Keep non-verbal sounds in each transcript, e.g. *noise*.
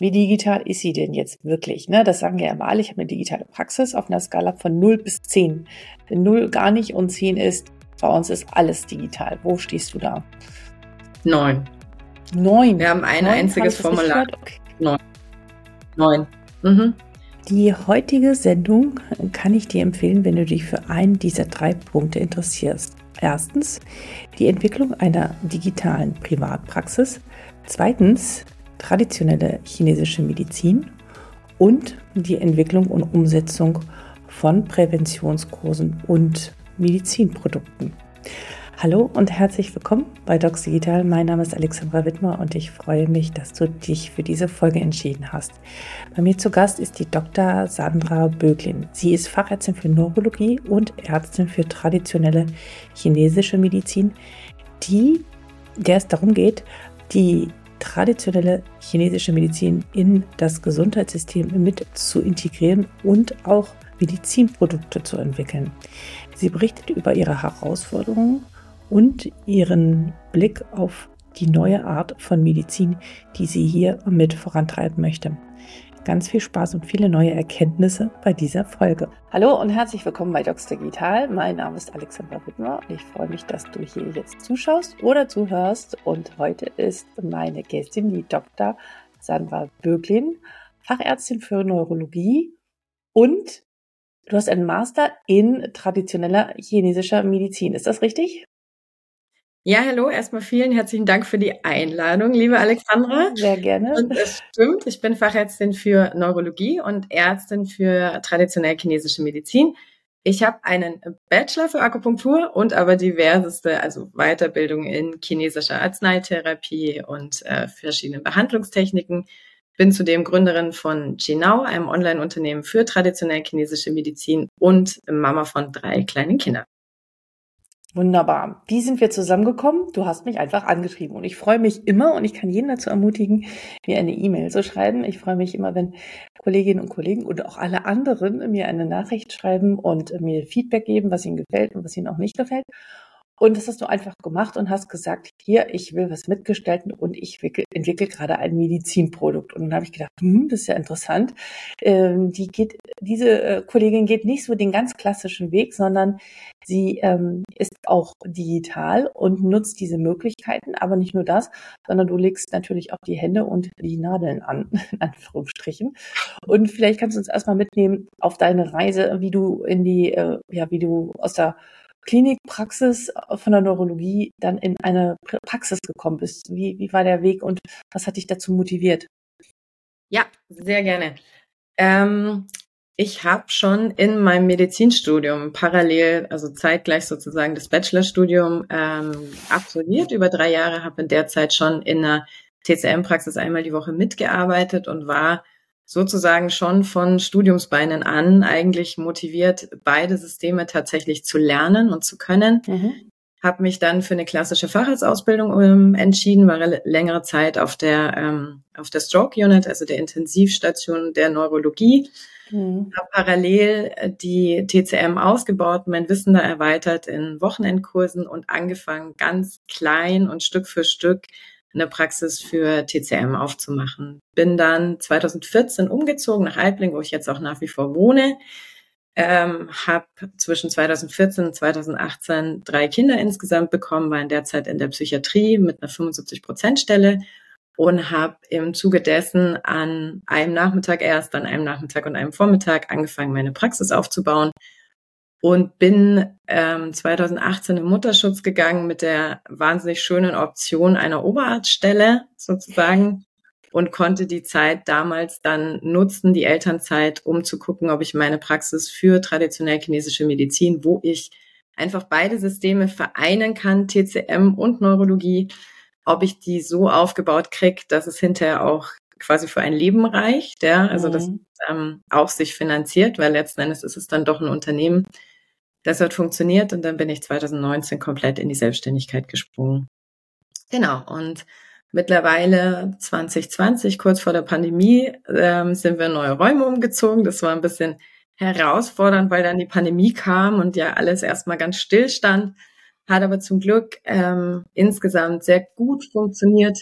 Wie digital ist sie denn jetzt wirklich? Ne, das sagen ja immer alle. Ich habe eine digitale Praxis auf einer Skala von 0 bis 10. Wenn 0 gar nicht und 10 ist, bei uns ist alles digital. Wo stehst du da? 9. 9. Wir haben ein 9, einziges Formular. Okay. 9. 9. Mhm. Die heutige Sendung kann ich dir empfehlen, wenn du dich für einen dieser drei Punkte interessierst. Erstens die Entwicklung einer digitalen Privatpraxis. Zweitens traditionelle chinesische Medizin und die Entwicklung und Umsetzung von Präventionskursen und Medizinprodukten. Hallo und herzlich willkommen bei Docs Digital. Mein Name ist Alexandra Wittmer und ich freue mich, dass du dich für diese Folge entschieden hast. Bei mir zu Gast ist die Dr. Sandra Böglin. Sie ist Fachärztin für Neurologie und Ärztin für traditionelle chinesische Medizin, die, der es darum geht, die traditionelle chinesische Medizin in das Gesundheitssystem mit zu integrieren und auch Medizinprodukte zu entwickeln. Sie berichtet über ihre Herausforderungen und ihren Blick auf die neue Art von Medizin, die sie hier mit vorantreiben möchte. Ganz viel Spaß und viele neue Erkenntnisse bei dieser Folge. Hallo und herzlich willkommen bei Docs Digital. Mein Name ist Alexandra Wittmer und ich freue mich, dass du hier jetzt zuschaust oder zuhörst. Und heute ist meine Gästin die Dr. Sandra Böglin, Fachärztin für Neurologie und du hast einen Master in traditioneller chinesischer Medizin. Ist das richtig? Ja, hallo, erstmal vielen herzlichen Dank für die Einladung, liebe Alexandra. Sehr gerne. Und es stimmt, ich bin Fachärztin für Neurologie und Ärztin für traditionell chinesische Medizin. Ich habe einen Bachelor für Akupunktur und aber diverseste, also Weiterbildung in chinesischer Arzneitherapie und äh, verschiedenen Behandlungstechniken. Bin zudem Gründerin von Jinao, einem Online-Unternehmen für traditionell chinesische Medizin und Mama von drei kleinen Kindern. Wunderbar. Wie sind wir zusammengekommen? Du hast mich einfach angeschrieben und ich freue mich immer und ich kann jeden dazu ermutigen, mir eine E-Mail zu schreiben. Ich freue mich immer, wenn Kolleginnen und Kollegen und auch alle anderen mir eine Nachricht schreiben und mir Feedback geben, was ihnen gefällt und was ihnen auch nicht gefällt. Und das hast du einfach gemacht und hast gesagt, hier, ich will was mitgestalten und ich entwickle gerade ein Medizinprodukt. Und dann habe ich gedacht, hm, das ist ja interessant. Ähm, die geht, diese äh, Kollegin geht nicht so den ganz klassischen Weg, sondern sie ähm, ist auch digital und nutzt diese Möglichkeiten. Aber nicht nur das, sondern du legst natürlich auch die Hände und die Nadeln an, *laughs* in Anführungsstrichen. Und vielleicht kannst du uns erstmal mitnehmen auf deine Reise, wie du in die, äh, ja, wie du aus der Klinikpraxis von der Neurologie dann in eine Praxis gekommen bist. Wie, wie war der Weg und was hat dich dazu motiviert? Ja, sehr gerne. Ähm, ich habe schon in meinem Medizinstudium parallel, also zeitgleich sozusagen das Bachelorstudium ähm, absolviert über drei Jahre, habe in der Zeit schon in einer TCM-Praxis einmal die Woche mitgearbeitet und war sozusagen schon von Studiumsbeinen an eigentlich motiviert, beide Systeme tatsächlich zu lernen und zu können. Mhm. Habe mich dann für eine klassische Facharztausbildung ähm, entschieden, war längere Zeit auf der ähm, auf der Stroke Unit, also der Intensivstation der Neurologie. Mhm. Habe parallel äh, die TCM ausgebaut, mein Wissen da erweitert in Wochenendkursen und angefangen ganz klein und Stück für Stück eine Praxis für TCM aufzumachen. Bin dann 2014 umgezogen nach Eibling, wo ich jetzt auch nach wie vor wohne. Ähm, habe zwischen 2014 und 2018 drei Kinder insgesamt bekommen, war in der Zeit in der Psychiatrie mit einer 75 Prozent Stelle und habe im Zuge dessen an einem Nachmittag erst, an einem Nachmittag und einem Vormittag angefangen, meine Praxis aufzubauen und bin ähm, 2018 im Mutterschutz gegangen mit der wahnsinnig schönen Option einer Oberarztstelle sozusagen und konnte die Zeit damals dann nutzen, die Elternzeit, um zu gucken, ob ich meine Praxis für traditionell chinesische Medizin, wo ich einfach beide Systeme vereinen kann, TCM und Neurologie, ob ich die so aufgebaut kriege, dass es hinterher auch quasi für ein Leben reicht, ja, also mhm. das ähm, auch sich finanziert, weil letzten Endes ist es dann doch ein Unternehmen, das hat funktioniert und dann bin ich 2019 komplett in die Selbstständigkeit gesprungen. Genau. Und mittlerweile 2020, kurz vor der Pandemie, ähm, sind wir in neue Räume umgezogen. Das war ein bisschen herausfordernd, weil dann die Pandemie kam und ja alles erstmal ganz still stand. Hat aber zum Glück ähm, insgesamt sehr gut funktioniert.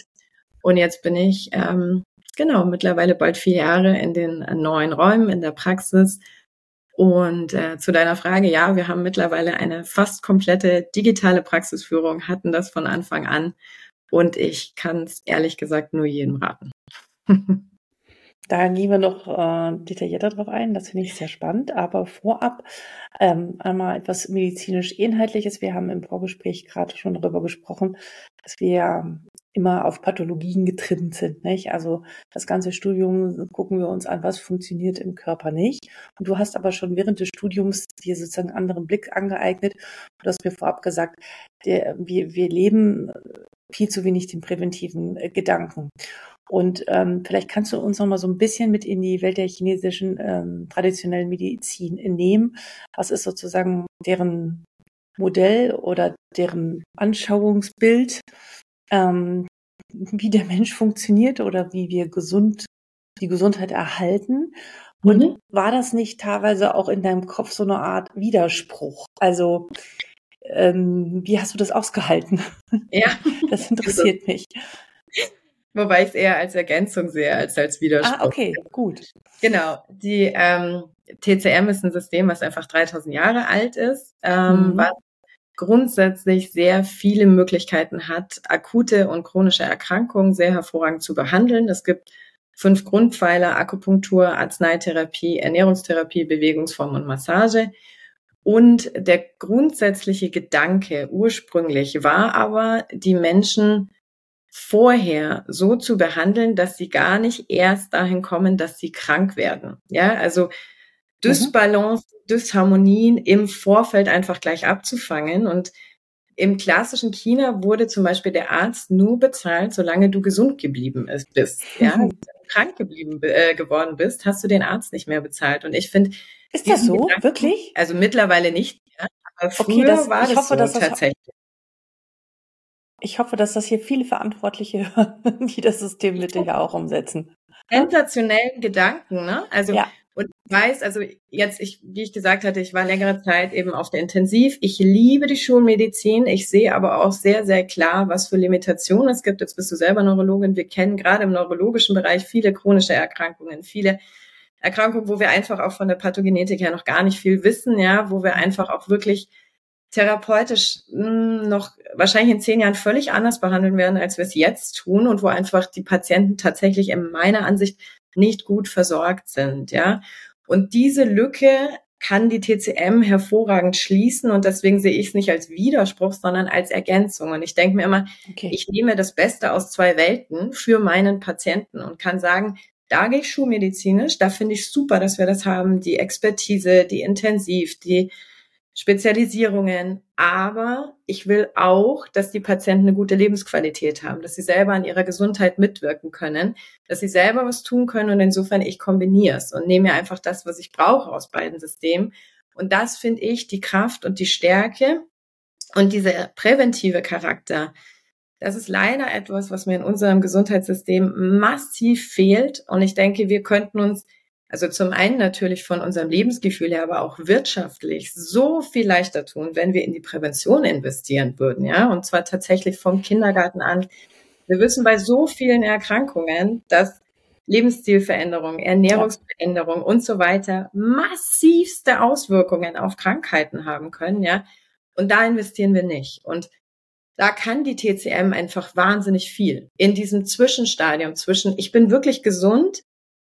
Und jetzt bin ich ähm, genau, mittlerweile bald vier Jahre in den neuen Räumen, in der Praxis. Und äh, zu deiner Frage, ja, wir haben mittlerweile eine fast komplette digitale Praxisführung, hatten das von Anfang an. Und ich kann es ehrlich gesagt nur jedem raten. *laughs* Da gehen wir noch äh, detaillierter drauf ein. Das finde ich sehr spannend. Aber vorab ähm, einmal etwas medizinisch Inhaltliches. Wir haben im Vorgespräch gerade schon darüber gesprochen, dass wir immer auf Pathologien getrimmt sind. Nicht? Also das ganze Studium gucken wir uns an, was funktioniert im Körper nicht. Und du hast aber schon während des Studiums dir sozusagen einen anderen Blick angeeignet. Du hast mir vorab gesagt, der, wir, wir leben viel zu wenig den präventiven äh, Gedanken. Und ähm, vielleicht kannst du uns noch mal so ein bisschen mit in die Welt der chinesischen ähm, traditionellen Medizin nehmen. Was ist sozusagen deren Modell oder deren Anschauungsbild, ähm, wie der Mensch funktioniert oder wie wir gesund die Gesundheit erhalten. Und mhm. war das nicht teilweise auch in deinem Kopf so eine Art Widerspruch? Also ähm, wie hast du das ausgehalten? Ja, *laughs* das interessiert also, mich. Wobei ich es eher als Ergänzung sehe, als als Widerspruch. Ah, okay, gut. Genau. Die ähm, TCM ist ein System, was einfach 3000 Jahre alt ist, ähm, mhm. was grundsätzlich sehr viele Möglichkeiten hat, akute und chronische Erkrankungen sehr hervorragend zu behandeln. Es gibt fünf Grundpfeiler, Akupunktur, Arzneitherapie, Ernährungstherapie, Bewegungsform und Massage. Und der grundsätzliche Gedanke ursprünglich war aber, die Menschen vorher so zu behandeln, dass sie gar nicht erst dahin kommen, dass sie krank werden. Ja, also Dysbalance, mhm. Dysharmonien im Vorfeld einfach gleich abzufangen. Und im klassischen China wurde zum Beispiel der Arzt nur bezahlt, solange du gesund geblieben bist. Ja, mhm. krank geblieben äh, geworden bist, hast du den Arzt nicht mehr bezahlt. Und ich finde, ist das so Gedanken, wirklich? Also mittlerweile nicht. Ja, aber früher okay, das, war das hoffe, so tatsächlich. Ich hoffe, dass das hier viele Verantwortliche *laughs* hören, die das System bitte ja auch umsetzen. Sensationellen Gedanken, ne? Also ja. Und weiß, also jetzt, ich, wie ich gesagt hatte, ich war längere Zeit eben auf der Intensiv. Ich liebe die Schulmedizin. Ich sehe aber auch sehr, sehr klar, was für Limitationen es gibt. Jetzt bist du selber Neurologin. Wir kennen gerade im neurologischen Bereich viele chronische Erkrankungen, viele Erkrankungen, wo wir einfach auch von der Pathogenetik her noch gar nicht viel wissen, ja, wo wir einfach auch wirklich therapeutisch hm, noch wahrscheinlich in zehn Jahren völlig anders behandeln werden, als wir es jetzt tun und wo einfach die Patienten tatsächlich in meiner Ansicht nicht gut versorgt sind, ja. Und diese Lücke kann die TCM hervorragend schließen und deswegen sehe ich es nicht als Widerspruch, sondern als Ergänzung. Und ich denke mir immer, okay. ich nehme das Beste aus zwei Welten für meinen Patienten und kann sagen, da gehe ich schulmedizinisch, da finde ich super, dass wir das haben, die Expertise, die Intensiv, die Spezialisierungen, aber ich will auch, dass die Patienten eine gute Lebensqualität haben, dass sie selber an ihrer Gesundheit mitwirken können, dass sie selber was tun können und insofern ich kombiniere es und nehme mir einfach das, was ich brauche aus beiden Systemen. Und das finde ich die Kraft und die Stärke und dieser präventive Charakter. Das ist leider etwas, was mir in unserem Gesundheitssystem massiv fehlt. Und ich denke, wir könnten uns also zum einen natürlich von unserem Lebensgefühl her, aber auch wirtschaftlich so viel leichter tun, wenn wir in die Prävention investieren würden, ja, und zwar tatsächlich vom Kindergarten an. Wir wissen bei so vielen Erkrankungen, dass Lebensstilveränderungen, Ernährungsveränderungen ja. und so weiter massivste Auswirkungen auf Krankheiten haben können, ja. Und da investieren wir nicht. Und da kann die TCM einfach wahnsinnig viel in diesem Zwischenstadium zwischen, ich bin wirklich gesund,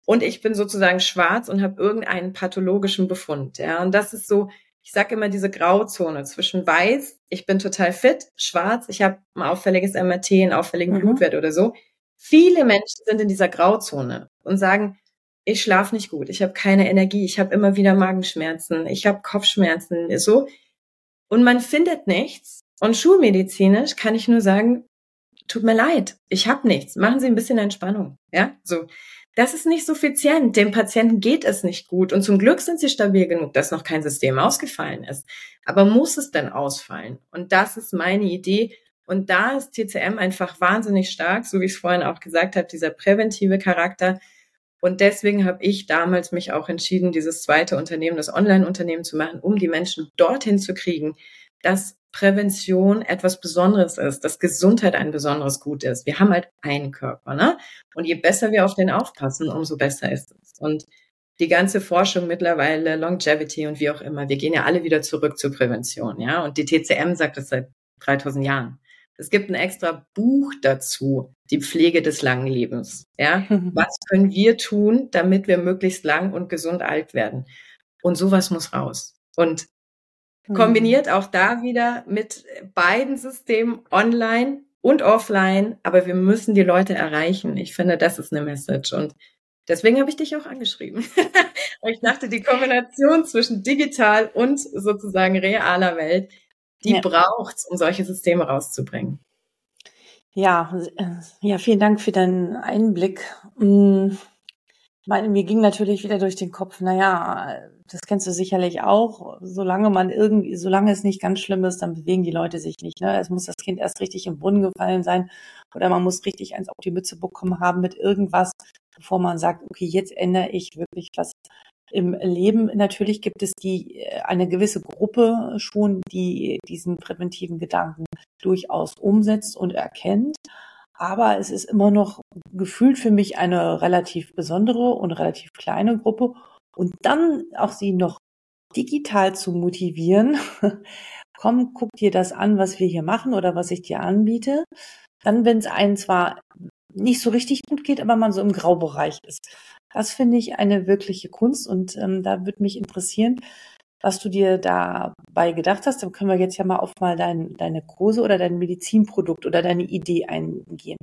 und ich bin sozusagen schwarz und habe irgendeinen pathologischen Befund. Ja, und das ist so, ich sage immer diese Grauzone zwischen weiß, ich bin total fit, schwarz, ich habe ein auffälliges MRT, einen auffälligen mhm. Blutwert oder so. Viele Menschen sind in dieser Grauzone und sagen, ich schlafe nicht gut, ich habe keine Energie, ich habe immer wieder Magenschmerzen, ich habe Kopfschmerzen, so. Und man findet nichts. Und schulmedizinisch kann ich nur sagen, tut mir leid, ich habe nichts. Machen Sie ein bisschen Entspannung, ja, so. Das ist nicht suffizient. Dem Patienten geht es nicht gut. Und zum Glück sind sie stabil genug, dass noch kein System ausgefallen ist. Aber muss es denn ausfallen? Und das ist meine Idee. Und da ist TCM einfach wahnsinnig stark, so wie ich es vorhin auch gesagt habe, dieser präventive Charakter. Und deswegen habe ich damals mich auch entschieden, dieses zweite Unternehmen, das Online-Unternehmen zu machen, um die Menschen dorthin zu kriegen, dass Prävention etwas Besonderes ist, dass Gesundheit ein besonderes Gut ist. Wir haben halt einen Körper, ne? Und je besser wir auf den aufpassen, umso besser ist es. Und die ganze Forschung mittlerweile, Longevity und wie auch immer, wir gehen ja alle wieder zurück zur Prävention, ja? Und die TCM sagt das seit 3000 Jahren. Es gibt ein extra Buch dazu, die Pflege des langen Lebens, ja? Was können wir tun, damit wir möglichst lang und gesund alt werden? Und sowas muss raus. Und Mhm. Kombiniert auch da wieder mit beiden Systemen online und offline, aber wir müssen die Leute erreichen. Ich finde, das ist eine Message und deswegen habe ich dich auch angeschrieben. *laughs* ich dachte, die Kombination zwischen digital und sozusagen realer Welt, die ja. braucht's, um solche Systeme rauszubringen. Ja, ja, vielen Dank für deinen Einblick. Meine, mir ging natürlich wieder durch den Kopf, naja, das kennst du sicherlich auch, solange man irgendwie, solange es nicht ganz schlimm ist, dann bewegen die Leute sich nicht. Ne? Es muss das Kind erst richtig im Brunnen gefallen sein oder man muss richtig eins auf die Mütze bekommen haben mit irgendwas, bevor man sagt, okay, jetzt ändere ich wirklich was im Leben. Natürlich gibt es die, äh, eine gewisse Gruppe schon, die diesen präventiven Gedanken durchaus umsetzt und erkennt. Aber es ist immer noch gefühlt für mich eine relativ besondere und relativ kleine Gruppe. Und dann auch sie noch digital zu motivieren, *laughs* komm, guck dir das an, was wir hier machen oder was ich dir anbiete. Dann, wenn es einen zwar nicht so richtig gut geht, aber man so im Graubereich ist. Das finde ich eine wirkliche Kunst und ähm, da würde mich interessieren, was du dir dabei gedacht hast. Dann können wir jetzt ja mal auf mal dein, deine Kurse oder dein Medizinprodukt oder deine Idee eingehen.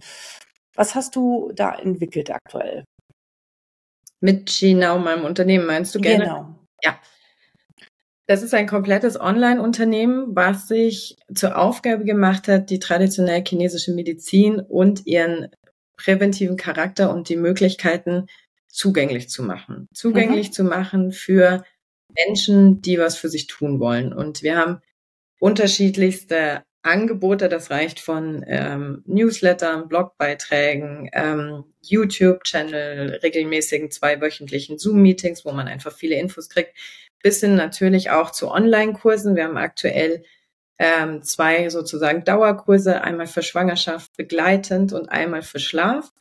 Was hast du da entwickelt aktuell? Mit Ginau, meinem Unternehmen, meinst du gerne? Genau. Ja. Das ist ein komplettes Online-Unternehmen, was sich zur Aufgabe gemacht hat, die traditionell chinesische Medizin und ihren präventiven Charakter und die Möglichkeiten zugänglich zu machen. Zugänglich mhm. zu machen für Menschen, die was für sich tun wollen. Und wir haben unterschiedlichste Angebote, das reicht von ähm, Newslettern, Blogbeiträgen, ähm, YouTube-Channel, regelmäßigen zweiwöchentlichen Zoom-Meetings, wo man einfach viele Infos kriegt, bis hin natürlich auch zu Online-Kursen. Wir haben aktuell ähm, zwei sozusagen Dauerkurse, einmal für Schwangerschaft begleitend und einmal für Schlaf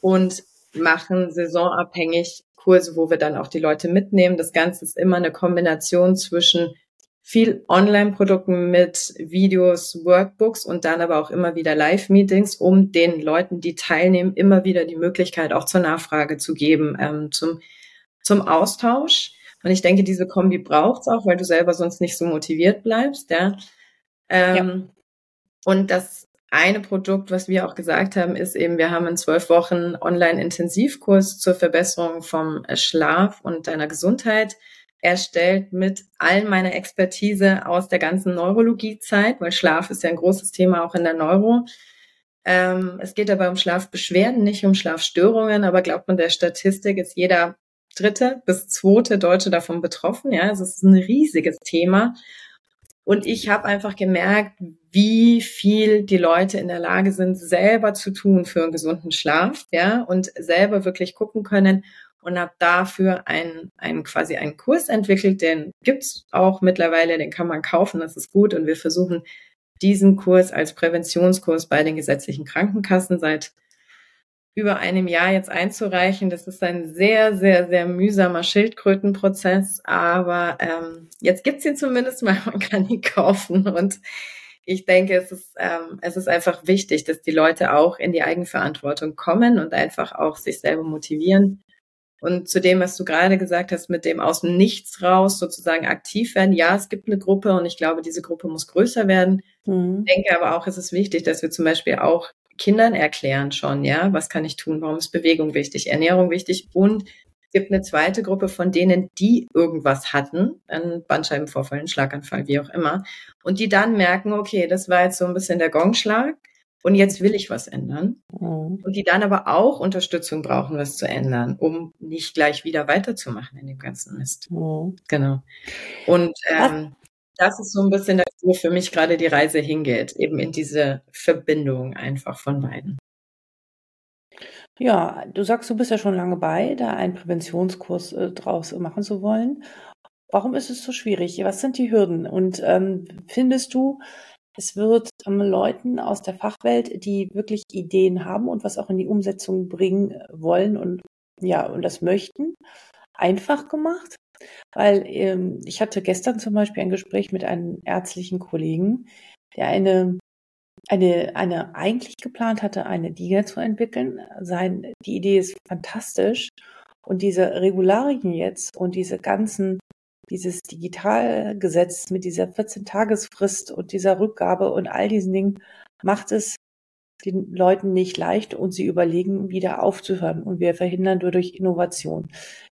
und machen saisonabhängig Kurse, wo wir dann auch die Leute mitnehmen. Das Ganze ist immer eine Kombination zwischen viel Online-Produkten mit Videos, Workbooks und dann aber auch immer wieder Live-Meetings, um den Leuten, die teilnehmen, immer wieder die Möglichkeit auch zur Nachfrage zu geben, ähm, zum, zum Austausch. Und ich denke, diese Kombi braucht's auch, weil du selber sonst nicht so motiviert bleibst, ja. Ähm, ja. Und das eine Produkt, was wir auch gesagt haben, ist eben, wir haben einen zwölf Wochen Online-Intensivkurs zur Verbesserung vom Schlaf und deiner Gesundheit erstellt mit all meiner Expertise aus der ganzen Neurologiezeit, weil Schlaf ist ja ein großes Thema auch in der Neuro. Ähm, es geht dabei um Schlafbeschwerden, nicht um Schlafstörungen, aber glaubt man der Statistik, ist jeder dritte bis zweite Deutsche davon betroffen. Ja, also es ist ein riesiges Thema. Und ich habe einfach gemerkt, wie viel die Leute in der Lage sind, selber zu tun für einen gesunden Schlaf, ja, und selber wirklich gucken können, und habe dafür einen, einen quasi einen Kurs entwickelt, den gibt's auch mittlerweile, den kann man kaufen, das ist gut. Und wir versuchen diesen Kurs als Präventionskurs bei den gesetzlichen Krankenkassen seit über einem Jahr jetzt einzureichen. Das ist ein sehr, sehr, sehr mühsamer Schildkrötenprozess, aber ähm, jetzt gibt's ihn zumindest mal, *laughs* man kann ihn kaufen und ich denke, es ist, ähm, es ist einfach wichtig, dass die Leute auch in die Eigenverantwortung kommen und einfach auch sich selber motivieren, und zu dem, was du gerade gesagt hast, mit dem aus dem Nichts raus sozusagen aktiv werden. Ja, es gibt eine Gruppe und ich glaube, diese Gruppe muss größer werden. Mhm. Ich denke aber auch, es ist wichtig, dass wir zum Beispiel auch Kindern erklären schon, ja, was kann ich tun, warum ist Bewegung wichtig, Ernährung wichtig und es gibt eine zweite Gruppe von denen, die irgendwas hatten, einen Bandscheibenvorfall, einen Schlaganfall, wie auch immer, und die dann merken, okay, das war jetzt so ein bisschen der Gongschlag und jetzt will ich was ändern. Mhm. Und die dann aber auch Unterstützung brauchen, was zu ändern, um nicht gleich wieder weiterzumachen in dem ganzen Mist. Mhm. Genau. Und ähm, das ist so ein bisschen, wo für mich gerade die Reise hingeht, eben in diese Verbindung einfach von beiden. Ja, du sagst, du bist ja schon lange bei, da einen Präventionskurs äh, draus machen zu wollen. Warum ist es so schwierig? Was sind die Hürden? Und ähm, findest du, es wird ähm, Leuten aus der Fachwelt, die wirklich Ideen haben und was auch in die Umsetzung bringen wollen und ja, und das möchten, einfach gemacht? Weil ähm, ich hatte gestern zum Beispiel ein Gespräch mit einem ärztlichen Kollegen, der eine eine, eine eigentlich geplant hatte, eine Liga zu entwickeln. Sein, die Idee ist fantastisch. Und diese Regularien jetzt und diese ganzen, dieses Digitalgesetz mit dieser 14-Tagesfrist und dieser Rückgabe und all diesen Dingen macht es den Leuten nicht leicht und sie überlegen, wieder aufzuhören. Und wir verhindern dadurch Innovation.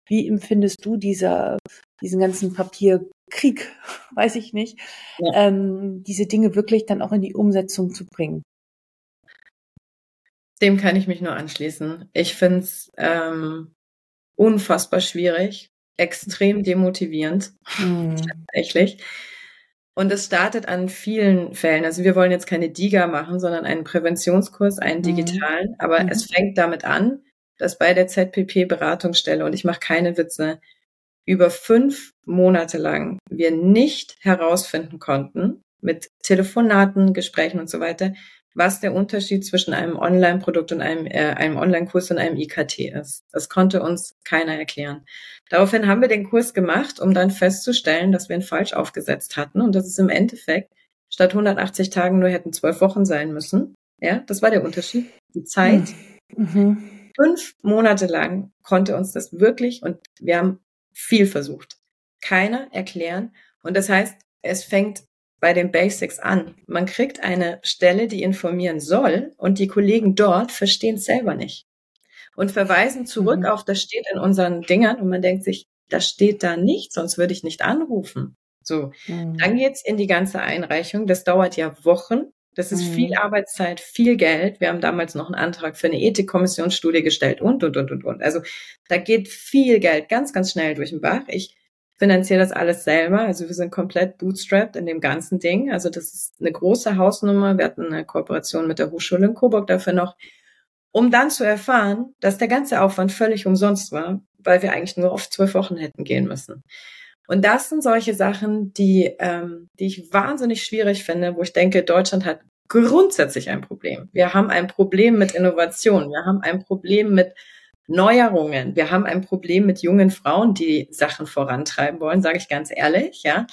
Wie empfindest du dieser, diesen ganzen Papierkrieg, *laughs* weiß ich nicht, ja. ähm, diese Dinge wirklich dann auch in die Umsetzung zu bringen? Dem kann ich mich nur anschließen. Ich finde es ähm, unfassbar schwierig, extrem demotivierend, mhm. *laughs* tatsächlich. Und es startet an vielen Fällen. Also wir wollen jetzt keine DIGA machen, sondern einen Präventionskurs, einen mhm. digitalen. Aber mhm. es fängt damit an, dass bei der ZPP-Beratungsstelle, und ich mache keine Witze, über fünf Monate lang wir nicht herausfinden konnten, mit Telefonaten, Gesprächen und so weiter, was der Unterschied zwischen einem Online-Produkt und einem, äh, einem Online-Kurs und einem IKT ist. Das konnte uns keiner erklären. Daraufhin haben wir den Kurs gemacht, um dann festzustellen, dass wir ihn falsch aufgesetzt hatten und dass es im Endeffekt statt 180 Tagen nur hätten zwölf Wochen sein müssen. Ja, das war der Unterschied. Die Zeit. Mhm fünf Monate lang konnte uns das wirklich und wir haben viel versucht. Keiner erklären. Und das heißt, es fängt bei den Basics an. Man kriegt eine Stelle, die informieren soll und die Kollegen dort verstehen es selber nicht und verweisen zurück mhm. auf, das steht in unseren Dingern und man denkt sich, das steht da nicht, sonst würde ich nicht anrufen. So, mhm. dann geht's in die ganze Einreichung. Das dauert ja Wochen. Das ist mhm. viel Arbeitszeit, viel Geld. Wir haben damals noch einen Antrag für eine Ethikkommissionsstudie gestellt und, und, und, und, und. Also da geht viel Geld ganz, ganz schnell durch den Bach. Ich finanziere das alles selber. Also wir sind komplett bootstrapped in dem ganzen Ding. Also das ist eine große Hausnummer. Wir hatten eine Kooperation mit der Hochschule in Coburg dafür noch, um dann zu erfahren, dass der ganze Aufwand völlig umsonst war, weil wir eigentlich nur auf zwölf Wochen hätten gehen müssen. Und das sind solche Sachen, die, ähm, die ich wahnsinnig schwierig finde, wo ich denke, Deutschland hat grundsätzlich ein Problem. Wir haben ein Problem mit Innovation. Wir haben ein Problem mit Neuerungen. Wir haben ein Problem mit jungen Frauen, die Sachen vorantreiben wollen, sage ich ganz ehrlich, ja.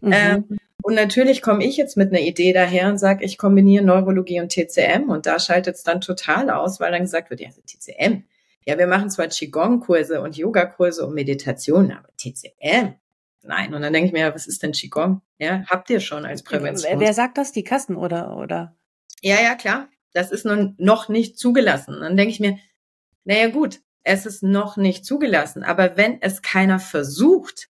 Mhm. Ähm, und natürlich komme ich jetzt mit einer Idee daher und sage, ich kombiniere Neurologie und TCM und da schaltet es dann total aus, weil dann gesagt wird, ja, TCM, ja, wir machen zwar Qigong-Kurse und Yoga-Kurse und Meditation, aber TCM, nein. Und dann denke ich mir, was ist denn Qigong? Ja, habt ihr schon als Prävention. Wer sagt das? Die Kassen oder, oder? Ja, ja, klar. Das ist nun noch nicht zugelassen. Dann denke ich mir, naja, gut, es ist noch nicht zugelassen. Aber wenn es keiner versucht,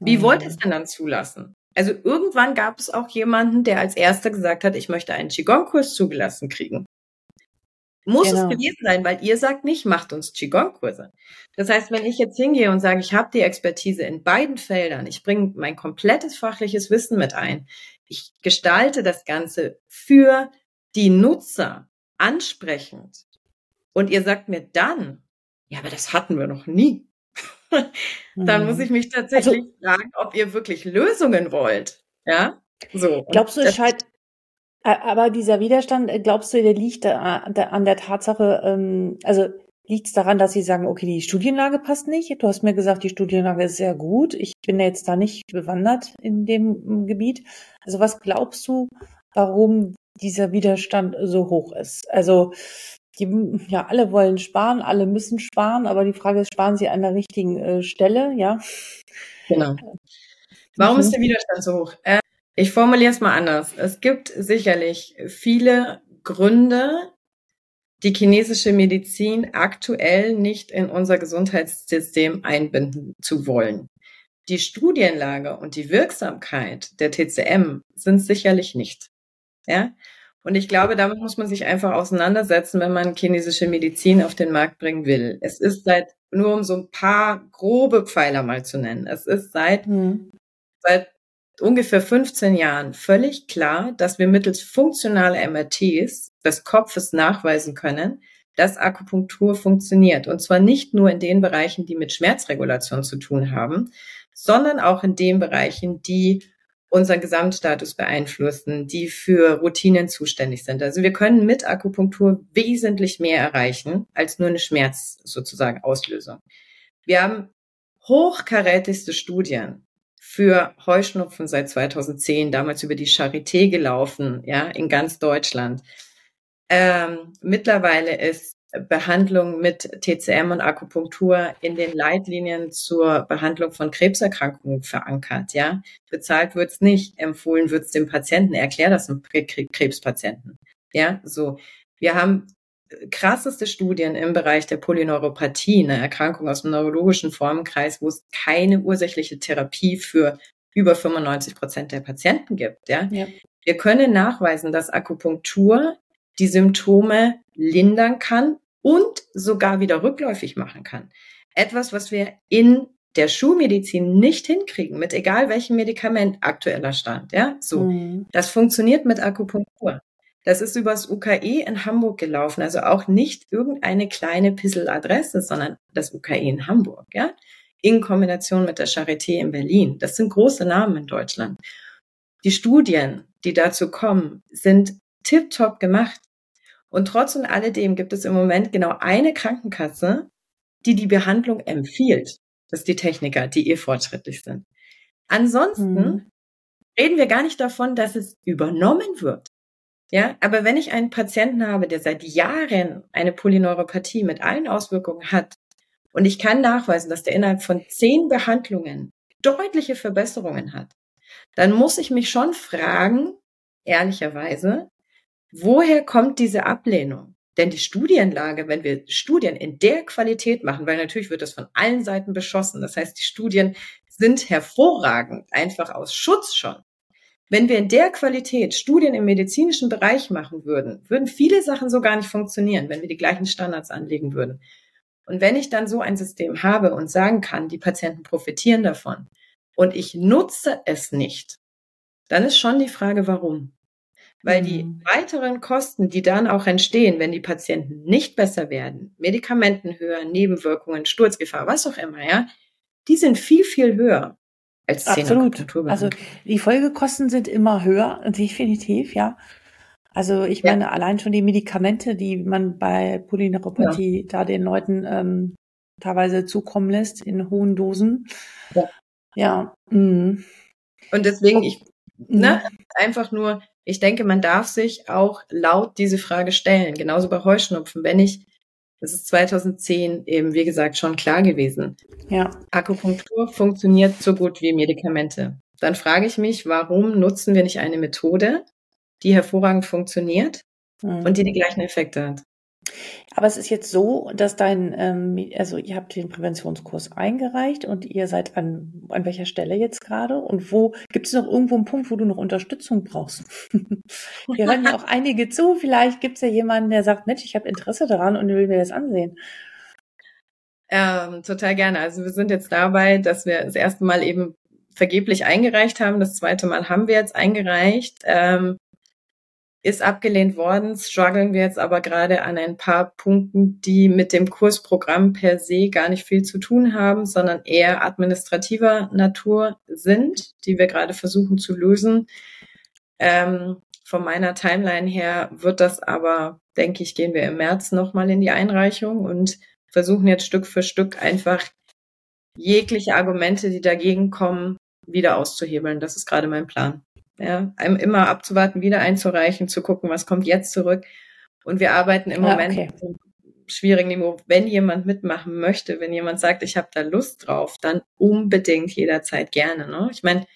wie mhm. wollt ihr es denn dann zulassen? Also irgendwann gab es auch jemanden, der als erster gesagt hat, ich möchte einen Qigong-Kurs zugelassen kriegen. Muss genau. es gewesen sein, weil ihr sagt nicht, macht uns Qigong-Kurse. Das heißt, wenn ich jetzt hingehe und sage, ich habe die Expertise in beiden Feldern, ich bringe mein komplettes fachliches Wissen mit ein, ich gestalte das Ganze für die Nutzer ansprechend und ihr sagt mir dann, ja, aber das hatten wir noch nie, *laughs* dann muss mhm. ich mich tatsächlich also, fragen, ob ihr wirklich Lösungen wollt. Ja, so. Glaubst du, es scheint, aber dieser Widerstand, äh, glaubst du, der liegt an der Tatsache, ähm, also liegt es daran, dass sie sagen, okay, die Studienlage passt nicht? Du hast mir gesagt, die Studienlage ist sehr gut. Ich bin jetzt da nicht bewandert in dem ähm, Gebiet. Also was glaubst du, warum dieser Widerstand so hoch ist? Also die, ja, alle wollen sparen, alle müssen sparen, aber die Frage ist, sparen sie an der richtigen äh, Stelle, ja? Genau. Warum mhm. ist der Widerstand so hoch? Äh, ich formuliere es mal anders. Es gibt sicherlich viele Gründe, die chinesische Medizin aktuell nicht in unser Gesundheitssystem einbinden zu wollen. Die Studienlage und die Wirksamkeit der TCM sind sicherlich nicht. Ja? Und ich glaube, damit muss man sich einfach auseinandersetzen, wenn man chinesische Medizin auf den Markt bringen will. Es ist seit, nur um so ein paar grobe Pfeiler mal zu nennen, es ist seit, mhm. seit ungefähr 15 Jahren völlig klar, dass wir mittels funktionaler MRTs des Kopfes nachweisen können, dass Akupunktur funktioniert. Und zwar nicht nur in den Bereichen, die mit Schmerzregulation zu tun haben, sondern auch in den Bereichen, die unseren Gesamtstatus beeinflussen, die für Routinen zuständig sind. Also wir können mit Akupunktur wesentlich mehr erreichen als nur eine Schmerz sozusagen Auslösung. Wir haben hochkarätigste Studien für Heuschnupfen seit 2010, damals über die Charité gelaufen, ja, in ganz Deutschland. Ähm, mittlerweile ist Behandlung mit TCM und Akupunktur in den Leitlinien zur Behandlung von Krebserkrankungen verankert. Ja, bezahlt wird's nicht, empfohlen wird's dem Patienten. Erklär das einem Krebspatienten. Ja, so. Wir haben krasseste Studien im Bereich der Polyneuropathie, eine Erkrankung aus dem neurologischen Formenkreis, wo es keine ursächliche Therapie für über 95 Prozent der Patienten gibt. Ja? ja. Wir können nachweisen, dass Akupunktur die Symptome lindern kann und sogar wieder rückläufig machen kann. Etwas, was wir in der Schulmedizin nicht hinkriegen, mit egal welchem Medikament aktueller Stand, ja, so. Mhm. Das funktioniert mit Akupunktur. Das ist übers UKE in Hamburg gelaufen, also auch nicht irgendeine kleine Pisseladresse, sondern das UKE in Hamburg, ja, in Kombination mit der Charité in Berlin. Das sind große Namen in Deutschland. Die Studien, die dazu kommen, sind tiptop gemacht. Und trotz und alledem gibt es im Moment genau eine Krankenkasse, die die Behandlung empfiehlt. Das ist die Techniker, die eh fortschrittlich sind. Ansonsten mhm. reden wir gar nicht davon, dass es übernommen wird. Ja, aber wenn ich einen Patienten habe, der seit Jahren eine Polyneuropathie mit allen Auswirkungen hat und ich kann nachweisen, dass der innerhalb von zehn Behandlungen deutliche Verbesserungen hat, dann muss ich mich schon fragen, ehrlicherweise, Woher kommt diese Ablehnung? Denn die Studienlage, wenn wir Studien in der Qualität machen, weil natürlich wird das von allen Seiten beschossen. Das heißt, die Studien sind hervorragend, einfach aus Schutz schon. Wenn wir in der Qualität Studien im medizinischen Bereich machen würden, würden viele Sachen so gar nicht funktionieren, wenn wir die gleichen Standards anlegen würden. Und wenn ich dann so ein System habe und sagen kann, die Patienten profitieren davon und ich nutze es nicht, dann ist schon die Frage, warum. Weil die mhm. weiteren Kosten, die dann auch entstehen, wenn die Patienten nicht besser werden, Medikamenten höher, Nebenwirkungen, Sturzgefahr, was auch immer, ja, die sind viel, viel höher als Absolut. Also die Folgekosten sind immer höher, definitiv, ja. Also ich meine, ja. allein schon die Medikamente, die man bei Polyneuropathie ja. da den Leuten ähm, teilweise zukommen lässt in hohen Dosen. Ja. ja. Mhm. Und deswegen, ich, ne, mhm. einfach nur, ich denke, man darf sich auch laut diese Frage stellen. Genauso bei Heuschnupfen. Wenn ich, das ist 2010 eben, wie gesagt, schon klar gewesen. Ja. Akupunktur funktioniert so gut wie Medikamente. Dann frage ich mich, warum nutzen wir nicht eine Methode, die hervorragend funktioniert mhm. und die die gleichen Effekte hat? Aber es ist jetzt so, dass dein, ähm, also ihr habt den Präventionskurs eingereicht und ihr seid an, an welcher Stelle jetzt gerade? Und wo gibt es noch irgendwo einen Punkt, wo du noch Unterstützung brauchst? *laughs* Wir hören ja auch einige zu. Vielleicht gibt es ja jemanden, der sagt, Mensch, ich habe Interesse daran und will mir das ansehen. Ähm, total gerne. Also wir sind jetzt dabei, dass wir das erste Mal eben vergeblich eingereicht haben. Das zweite Mal haben wir jetzt eingereicht. Ähm, ist abgelehnt worden, strugglen wir jetzt aber gerade an ein paar Punkten, die mit dem Kursprogramm per se gar nicht viel zu tun haben, sondern eher administrativer Natur sind, die wir gerade versuchen zu lösen. Ähm, von meiner Timeline her wird das aber, denke ich, gehen wir im März nochmal in die Einreichung und versuchen jetzt Stück für Stück einfach jegliche Argumente, die dagegen kommen, wieder auszuhebeln. Das ist gerade mein Plan. Ja, einem immer abzuwarten, wieder einzureichen, zu gucken, was kommt jetzt zurück. Und wir arbeiten im ah, Moment okay. auf einem schwierigen Niveau. Wenn jemand mitmachen möchte, wenn jemand sagt, ich habe da Lust drauf, dann unbedingt jederzeit gerne. Ne? Ich meine,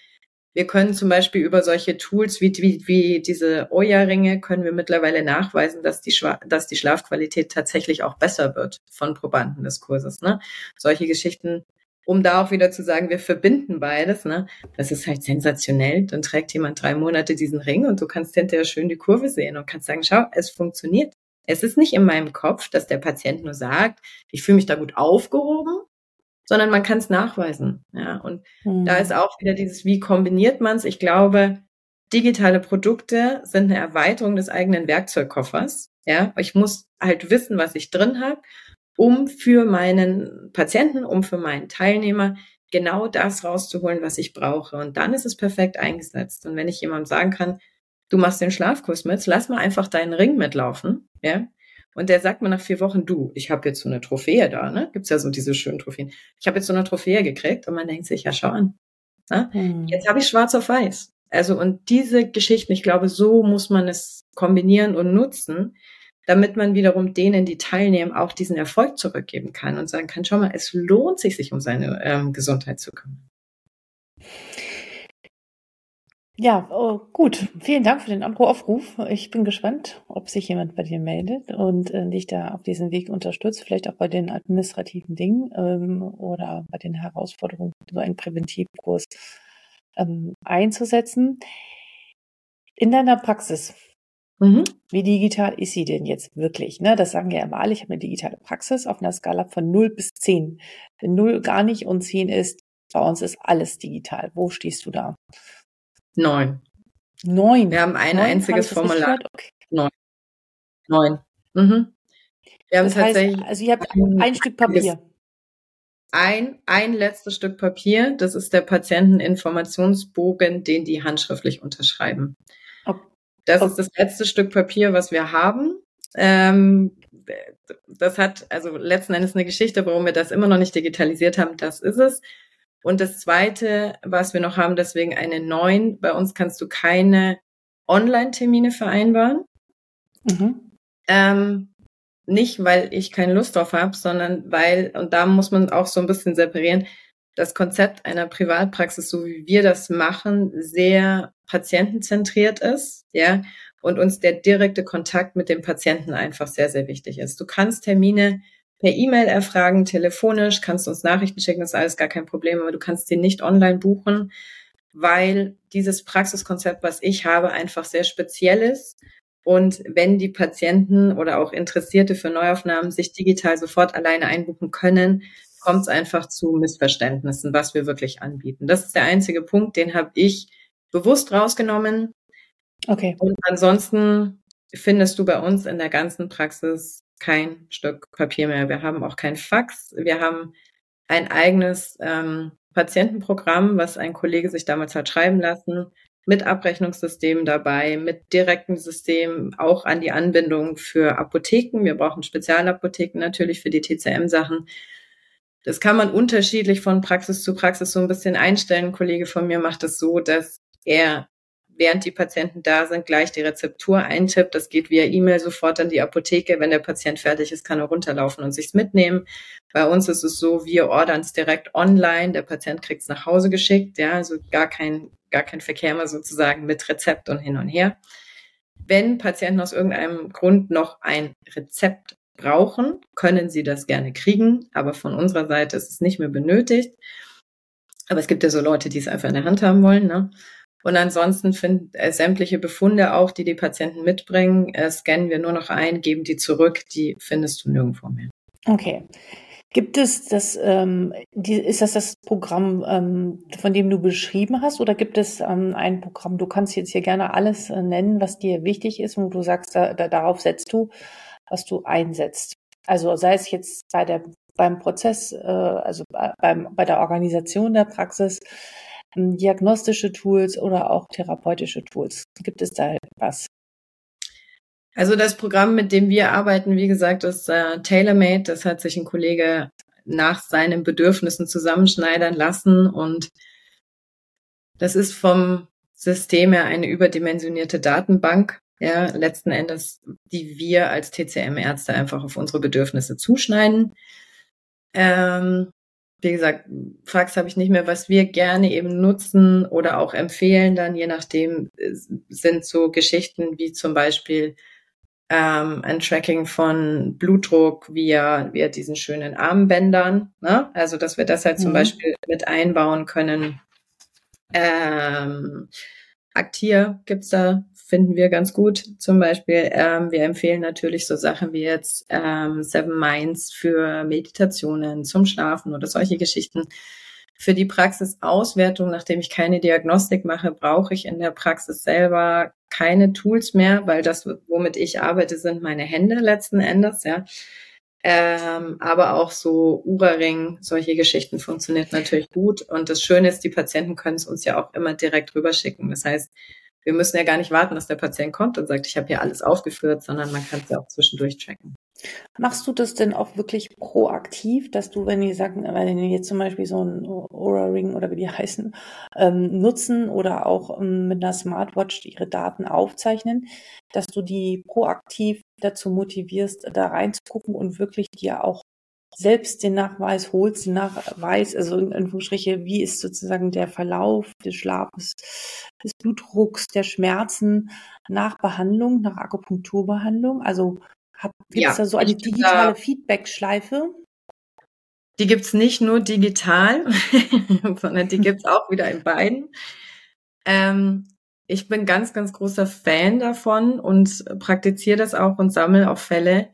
wir können zum Beispiel über solche Tools wie, wie, wie diese Oya-Ringe können wir mittlerweile nachweisen, dass die, dass die Schlafqualität tatsächlich auch besser wird von Probanden des Kurses. Ne? Solche Geschichten um da auch wieder zu sagen, wir verbinden beides, ne? Das ist halt sensationell. Dann trägt jemand drei Monate diesen Ring und du kannst hinterher schön die Kurve sehen und kannst sagen, schau, es funktioniert. Es ist nicht in meinem Kopf, dass der Patient nur sagt, ich fühle mich da gut aufgehoben, sondern man kann es nachweisen. Ja, und mhm. da ist auch wieder dieses, wie kombiniert man es? Ich glaube, digitale Produkte sind eine Erweiterung des eigenen Werkzeugkoffers. Ja, ich muss halt wissen, was ich drin habe um für meinen Patienten, um für meinen Teilnehmer genau das rauszuholen, was ich brauche. Und dann ist es perfekt eingesetzt. Und wenn ich jemandem sagen kann, du machst den Schlafkurs mit, lass mal einfach deinen Ring mitlaufen, ja. Und der sagt mir nach vier Wochen, du, ich habe jetzt so eine Trophäe da, ne? Gibt's ja so diese schönen Trophäen. Ich habe jetzt so eine Trophäe gekriegt und man denkt sich, ja, schau an. Ne? Hm. Jetzt habe ich schwarz auf weiß. Also und diese Geschichten, ich glaube, so muss man es kombinieren und nutzen, damit man wiederum denen, die teilnehmen, auch diesen Erfolg zurückgeben kann und sagen kann, schau mal, es lohnt sich, sich um seine ähm, Gesundheit zu kümmern. Ja, oh, gut. Vielen Dank für den Aufruf. Ich bin gespannt, ob sich jemand bei dir meldet und äh, dich da auf diesem Weg unterstützt, vielleicht auch bei den administrativen Dingen ähm, oder bei den Herausforderungen, so einen Präventivkurs ähm, einzusetzen. In deiner Praxis, mhm. wie digital ist sie denn jetzt wirklich? Ne, das sagen ja immer alle, ich habe eine digitale Praxis auf einer Skala von 0 bis 10. Wenn 0 gar nicht und 10 ist, bei uns ist alles digital. Wo stehst du da? Neun. Neun. Wir haben ein Neun, einziges Formular. Okay. Neun. Neun. Mhm. Wir haben das tatsächlich. Heißt, also ihr habt ein, ein Stück Papier. Ein, ein letztes Stück Papier, das ist der Patienteninformationsbogen, den die handschriftlich unterschreiben. Das ist das letzte Stück Papier, was wir haben. Ähm, das hat also letzten Endes eine Geschichte, warum wir das immer noch nicht digitalisiert haben. Das ist es. Und das Zweite, was wir noch haben, deswegen eine neun. Bei uns kannst du keine Online-Termine vereinbaren. Mhm. Ähm, nicht, weil ich keine Lust drauf habe, sondern weil, und da muss man auch so ein bisschen separieren, das Konzept einer Privatpraxis, so wie wir das machen, sehr patientenzentriert ist, ja, und uns der direkte Kontakt mit dem Patienten einfach sehr, sehr wichtig ist. Du kannst Termine per E-Mail erfragen, telefonisch, kannst uns Nachrichten schicken, das ist alles gar kein Problem, aber du kannst sie nicht online buchen, weil dieses Praxiskonzept, was ich habe, einfach sehr speziell ist. Und wenn die Patienten oder auch Interessierte für Neuaufnahmen sich digital sofort alleine einbuchen können, kommt es einfach zu Missverständnissen, was wir wirklich anbieten. Das ist der einzige Punkt, den habe ich bewusst rausgenommen. Okay. Und ansonsten findest du bei uns in der ganzen Praxis kein Stück Papier mehr. Wir haben auch kein Fax. Wir haben ein eigenes ähm, Patientenprogramm, was ein Kollege sich damals hat schreiben lassen, mit Abrechnungssystem dabei, mit direktem System, auch an die Anbindung für Apotheken. Wir brauchen Spezialapotheken natürlich für die TCM-Sachen. Das kann man unterschiedlich von Praxis zu Praxis so ein bisschen einstellen. Ein Kollege von mir macht es das so, dass er während die Patienten da sind, gleich die Rezeptur eintippt. Das geht via E-Mail sofort an die Apotheke. Wenn der Patient fertig ist, kann er runterlaufen und sich's mitnehmen. Bei uns ist es so, wir ordern es direkt online. Der Patient kriegt es nach Hause geschickt. Ja, also gar kein, gar kein Verkehr mehr sozusagen mit Rezept und hin und her. Wenn Patienten aus irgendeinem Grund noch ein Rezept brauchen, können sie das gerne kriegen. Aber von unserer Seite ist es nicht mehr benötigt. Aber es gibt ja so Leute, die es einfach in der Hand haben wollen. Ne? Und ansonsten finden äh, sämtliche Befunde auch, die die Patienten mitbringen, äh, scannen wir nur noch ein, geben die zurück, die findest du nirgendwo mehr. Okay. Gibt es das, ähm, die, ist das das Programm, ähm, von dem du beschrieben hast, oder gibt es ähm, ein Programm, du kannst jetzt hier gerne alles äh, nennen, was dir wichtig ist und du sagst, da, da, darauf setzt du, was du einsetzt. Also sei es jetzt bei der, beim Prozess, äh, also beim, bei der Organisation der Praxis, diagnostische Tools oder auch therapeutische Tools? Gibt es da was? Also das Programm, mit dem wir arbeiten, wie gesagt, ist äh, TaylorMade. Das hat sich ein Kollege nach seinen Bedürfnissen zusammenschneidern lassen und das ist vom System her eine überdimensionierte Datenbank, ja, letzten Endes, die wir als TCM-Ärzte einfach auf unsere Bedürfnisse zuschneiden. Ähm, wie gesagt, Fax habe ich nicht mehr, was wir gerne eben nutzen oder auch empfehlen dann, je nachdem, sind so Geschichten wie zum Beispiel ähm, ein Tracking von Blutdruck via, via diesen schönen Armbändern. Ne? Also, dass wir das halt mhm. zum Beispiel mit einbauen können. Ähm, Aktier gibt's da finden wir ganz gut. Zum Beispiel, ähm, wir empfehlen natürlich so Sachen wie jetzt ähm, Seven Minds für Meditationen zum Schlafen oder solche Geschichten. Für die Praxisauswertung, nachdem ich keine Diagnostik mache, brauche ich in der Praxis selber keine Tools mehr, weil das, womit ich arbeite, sind meine Hände letzten Endes, ja. Ähm, aber auch so Ura-Ring, solche Geschichten funktioniert natürlich gut. Und das Schöne ist, die Patienten können es uns ja auch immer direkt rüberschicken. Das heißt, wir müssen ja gar nicht warten, dass der Patient kommt und sagt, ich habe hier alles aufgeführt, sondern man kann es ja auch zwischendurch tracken. Machst du das denn auch wirklich proaktiv, dass du, wenn die sagen, wenn die jetzt zum Beispiel so ein Aura Ring oder wie die heißen, ähm, nutzen oder auch ähm, mit einer Smartwatch ihre Daten aufzeichnen, dass du die proaktiv dazu motivierst, da reinzugucken und wirklich dir auch selbst den Nachweis holst, den Nachweis, also in Anführungsstriche, wie ist sozusagen der Verlauf des Schlafes, des Blutdrucks, der Schmerzen nach Behandlung, nach Akupunkturbehandlung? Also Gibt es ja, da so eine digitale Feedback-Schleife? Die gibt es nicht nur digital, *laughs* sondern die gibt es auch wieder in beiden. Ähm, ich bin ganz, ganz großer Fan davon und praktiziere das auch und sammle auch Fälle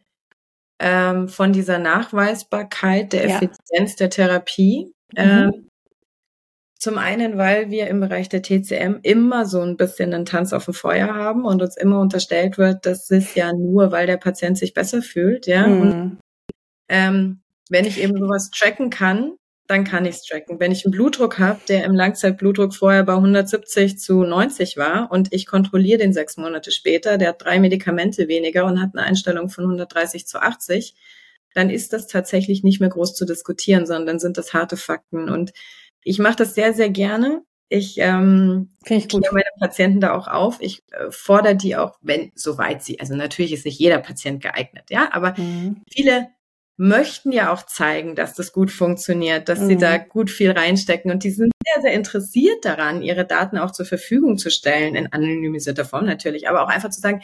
ähm, von dieser Nachweisbarkeit der Effizienz ja. der Therapie. Mhm. Ähm, zum einen, weil wir im Bereich der TCM immer so ein bisschen einen Tanz auf dem Feuer haben und uns immer unterstellt wird, das ist ja nur, weil der Patient sich besser fühlt, ja. Mhm. Und, ähm, wenn ich eben sowas tracken kann, dann kann ich es tracken. Wenn ich einen Blutdruck habe, der im Langzeitblutdruck vorher bei 170 zu 90 war und ich kontrolliere den sechs Monate später, der hat drei Medikamente weniger und hat eine Einstellung von 130 zu 80, dann ist das tatsächlich nicht mehr groß zu diskutieren, sondern dann sind das harte Fakten. Und ich mache das sehr, sehr gerne. Ich, ähm, ich gut. meine Patienten da auch auf. Ich äh, fordere die auch, wenn, soweit sie, also natürlich ist nicht jeder Patient geeignet, ja, aber mhm. viele möchten ja auch zeigen, dass das gut funktioniert, dass mhm. sie da gut viel reinstecken und die sind sehr, sehr interessiert daran, ihre Daten auch zur Verfügung zu stellen, in anonymisierter Form natürlich, aber auch einfach zu sagen,